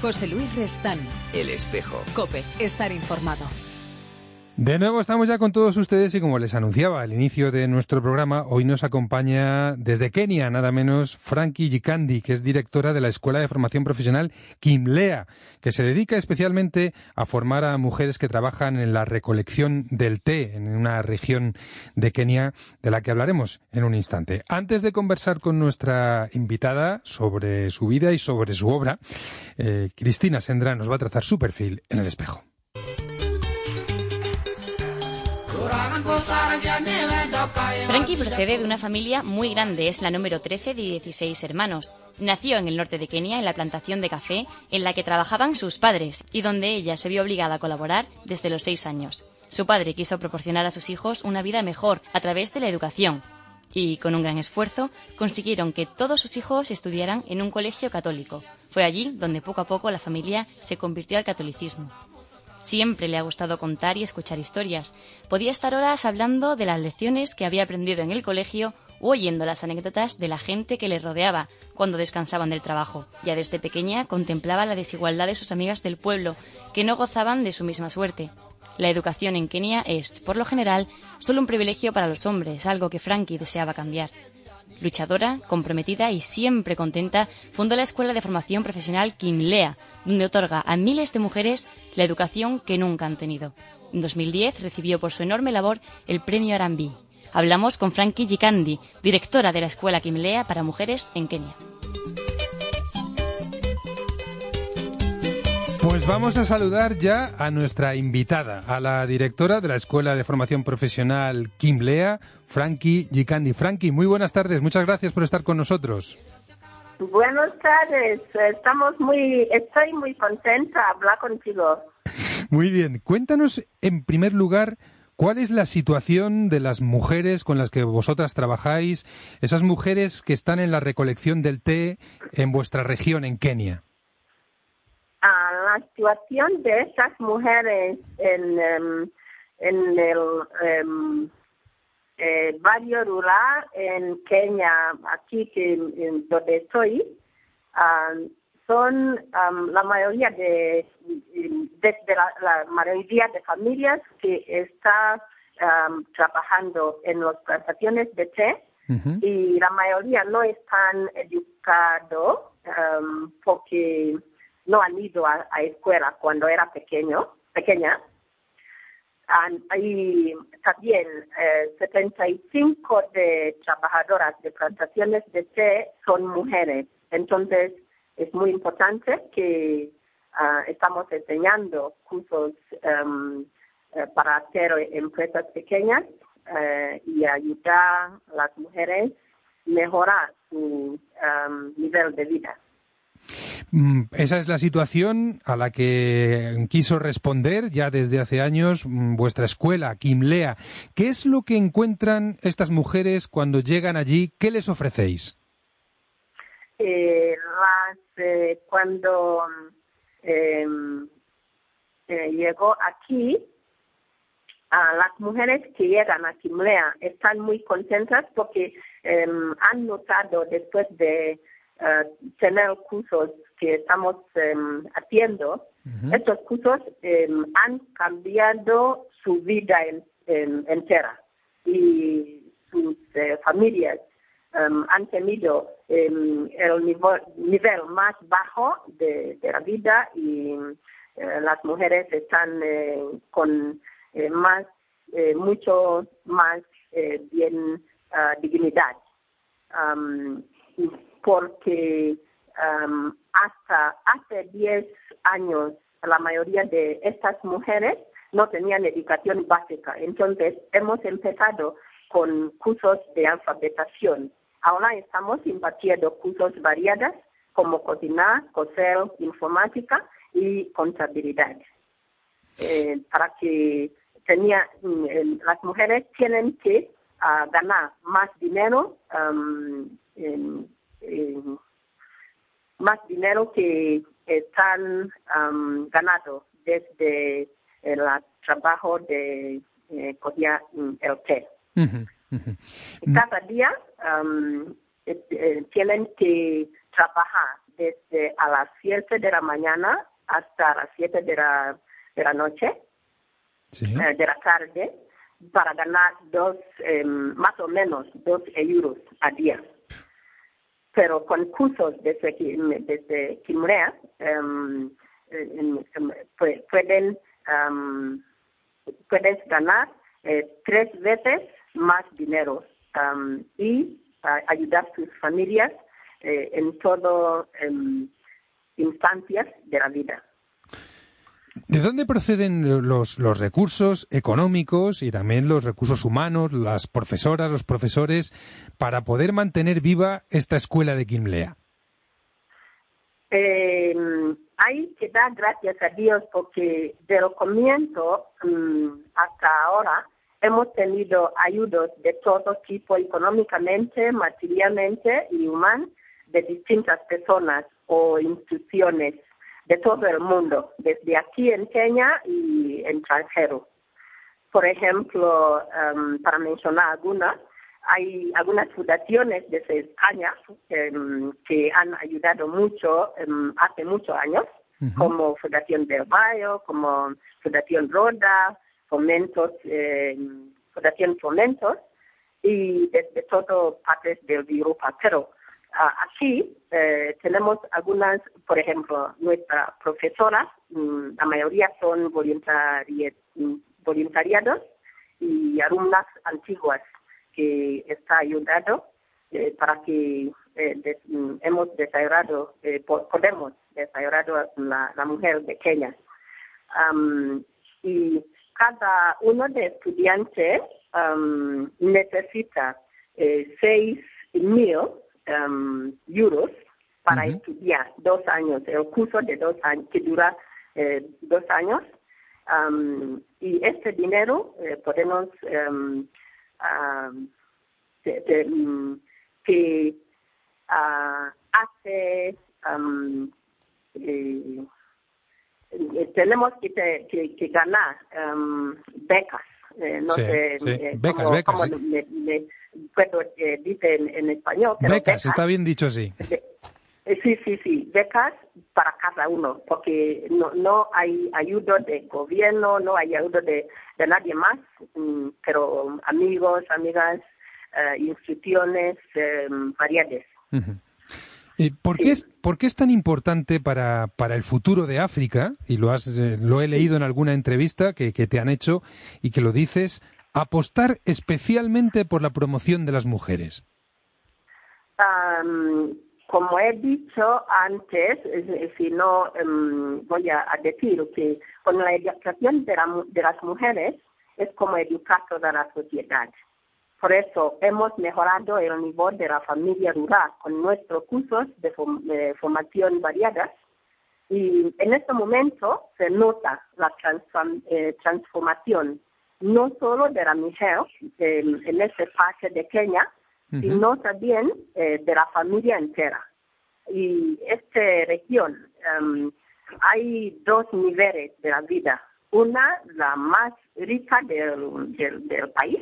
José Luis Restán. El espejo. Cope, estar informado. De nuevo estamos ya con todos ustedes y como les anunciaba al inicio de nuestro programa, hoy nos acompaña desde Kenia, nada menos, Frankie Jikandi, que es directora de la Escuela de Formación Profesional Kimlea, que se dedica especialmente a formar a mujeres que trabajan en la recolección del té en una región de Kenia de la que hablaremos en un instante. Antes de conversar con nuestra invitada sobre su vida y sobre su obra, eh, Cristina Sendra nos va a trazar su perfil en el espejo. Frankie procede de una familia muy grande, es la número 13 de 16 hermanos. Nació en el norte de Kenia, en la plantación de café en la que trabajaban sus padres y donde ella se vio obligada a colaborar desde los 6 años. Su padre quiso proporcionar a sus hijos una vida mejor a través de la educación y, con un gran esfuerzo, consiguieron que todos sus hijos estudiaran en un colegio católico. Fue allí donde poco a poco la familia se convirtió al catolicismo. Siempre le ha gustado contar y escuchar historias. Podía estar horas hablando de las lecciones que había aprendido en el colegio o oyendo las anécdotas de la gente que le rodeaba cuando descansaban del trabajo. Ya desde pequeña contemplaba la desigualdad de sus amigas del pueblo, que no gozaban de su misma suerte. La educación en Kenia es, por lo general, solo un privilegio para los hombres, algo que Frankie deseaba cambiar. Luchadora, comprometida y siempre contenta, fundó la Escuela de Formación Profesional Kimlea, donde otorga a miles de mujeres la educación que nunca han tenido. En 2010 recibió por su enorme labor el premio Arambi. Hablamos con Frankie Jikandi, directora de la Escuela Kimlea para Mujeres en Kenia. Pues vamos a saludar ya a nuestra invitada, a la directora de la Escuela de Formación Profesional Kimlea, Frankie Jikandi. Frankie, muy buenas tardes, muchas gracias por estar con nosotros. Buenas tardes, estamos muy, estoy muy contenta de hablar contigo. Muy bien, cuéntanos en primer lugar cuál es la situación de las mujeres con las que vosotras trabajáis, esas mujeres que están en la recolección del té en vuestra región, en Kenia la situación de estas mujeres en, em, en el um, eh, barrio rural en Kenia, aquí que en, donde estoy, son la mayoría de, de, la, mayoría de familias que está trabajando en las plantaciones de té y la mayoría no están educados porque no han ido a, escuela cuando era pequeño, pequeña. y también eh, 75 de trabajadoras de plantaciones de té son mujeres. Entonces, es muy importante que uh, estamos enseñando cursos um, uh, para hacer empresas pequeñas uh, y ayudar a las mujeres a mejorar su um, nivel de vida. Mm, esa es la situación a la que quiso responder ya desde hace años mm, vuestra escuela, Kimlea. ¿Qué es lo que encuentran estas mujeres cuando llegan allí? ¿Qué les ofrecéis? Eh, eh, cuando em, eh, llegó aquí, las mujeres que llegan a Kimlea están muy contentas porque em, han notado después de tener cursos que estamos em, haciendo, estos cursos em, han cambiado su vida entera. Y sus eh, familias em, han tenido el nivel, más bajo de, la vida y eh, las mujeres están eh, con más, mucho más bien ah, dignidad porque um, hasta hace 10 años la mayoría de estas mujeres no tenían educación básica. Entonces hemos empezado con cursos de alfabetización. Ahora estamos impartiendo cursos variados como cocinar, coser, informática y contabilidad. Eh, para que tenía, mm, las mujeres tienen que ah, ganar más dinero um, en, más dinero que están um, ganando desde el trabajo de eh, el té. Cada día um, eh, eh, tienen que trabajar desde a las 7 de la mañana hasta las 7 de la, de la noche, eh, de la tarde, para ganar dos, em, más o menos dos euros a día. Pero con cursos desde, desde Kimrea, em, pueden, puedes ganar eh, tres veces más dinero y ayudar a sus familias eh, en em, instancias de la vida. ¿De dónde proceden los, los, recursos económicos y también los recursos humanos, las profesoras, los profesores, para poder mantener viva esta escuela de Kimlea? Eh, hay que dar gracias a Dios porque del comienzo mm, hasta ahora hemos tenido ayudas de todo tipo, económicamente, materialmente y human, de distintas personas o instituciones de todo el mundo, desde aquí en Kenia y en extranjero. Por ejemplo, um, para mencionar algunas, hay algunas fundaciones desde España em, que han ayudado mucho em, hace muchos años, como Fundación del Bayo, como Fundación Roda, Fomentos, eh, Fundación Fomentos, y desde todas partes de Europa. Pero aquí eh, tenemos algunas, por ejemplo, nuestras profesoras, mm, la mayoría son voluntari voluntariados y alumnas antiguas que está ayudando eh, para que eh, mm, hemos desarrollado, eh, podemos desarrollar la, la mujer pequeña. Um, y cada uno de estudiantes um, necesita seis mil um, euros para estudiar dos años, el curso de dos años, que dura eh, dos años. Um, y este dinero eh, podemos um, de, de, que uh, hace um, eh, eh, tenemos que, que, que ganar um, becas. Eh, no sí, sé sí. Eh, becas, becas. me puedo eh, dice en, en español. Pero Becas, está bien dicho así. de- eh, sí, sí, sí, becas para cada uno, porque no, no hay ayuda de gobierno, no hay ayuda de, de nadie más, mm, pero amigos, amigas, eh, instituciones eh, variadas. ¿Y por, qué es, ¿Por qué es tan importante para, para el futuro de África? Y lo, has, lo he leído en alguna entrevista que, que te han hecho y que lo dices, apostar especialmente por la promoción de las mujeres. Am, como he dicho antes, es- es- si no em, voy a, decir que con la educación de, la de las mujeres es como educar toda la sociedad. Por eso hemos mejorado el nivel de la familia rural con nuestros cursos de, form- de formación variadas y en este momento se nota la transform- eh, transformación no solo de la mujer em, en esta parte de Kenia, sino también eh, de la familia entera. Y esta región em, hay dos niveles de la vida. Una, la más rica del, del, del país,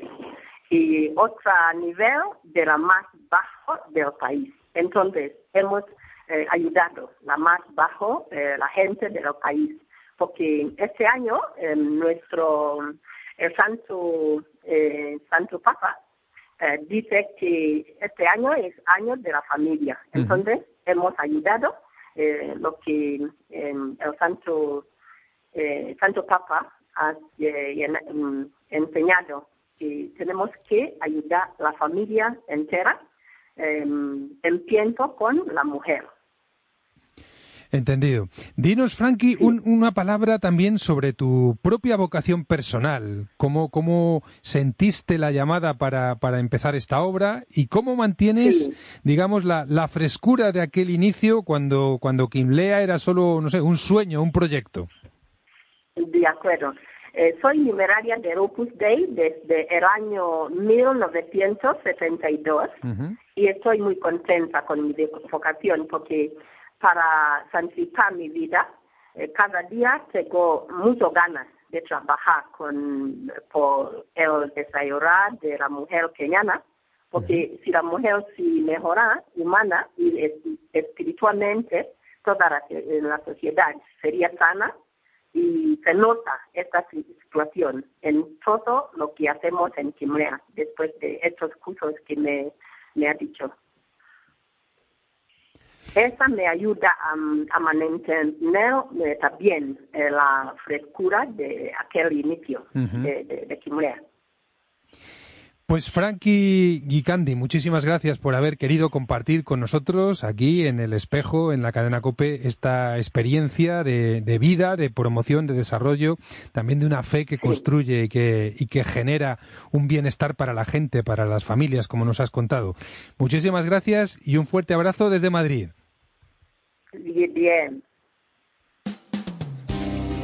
y otra nivel de la más bajo del país. Entonces, hemos eh, ayudado la más bajo, eh, la gente del país, porque este año eh, nuestro el Santo eh, Santo Papa eh, dice que este año es año de la familia. Entonces, hemos ayudado eh, lo que eh, el Santo eh, Santo Papa ha en- mm, enseñado que tenemos que ayudar a la familia entera, eh, empiezo con la mujer. Entendido. Dinos, Frankie, un- una palabra también sobre tu propia vocación personal. ¿Cómo, cómo sentiste la llamada para, para empezar esta obra y cómo mantienes, Sí. digamos, la, la frescura de aquel inicio cuando, cuando Kimlea era solo, no sé, un sueño, un proyecto? De acuerdo. Eh, soy numeraria de Opus Dei desde el año 1972 Ujú. y estoy muy contenta con mi vocación porque para santificar mi vida, eh, cada día tengo muchas ganas de trabajar con, por el desarrollo de la mujer keniana, porque si la mujer si mejora humana y espiritualmente, toda la, la sociedad sería sana y se nota esta situación en todo lo que hacemos en Kimrea después de estos cursos que me, me ha dicho. Esa me ayuda a, mantener eh, también eh, la frescura de aquel inicio de, de, de. Pues Frankie Gicandi, muchísimas gracias por haber querido compartir con nosotros aquí en el espejo, en la cadena COPE, esta experiencia de, vida, de promoción, de desarrollo, también de una fe que construye y que, y que genera un bienestar para la gente, para las familias, como nos has contado. Muchísimas gracias y un fuerte abrazo desde Madrid. Bien.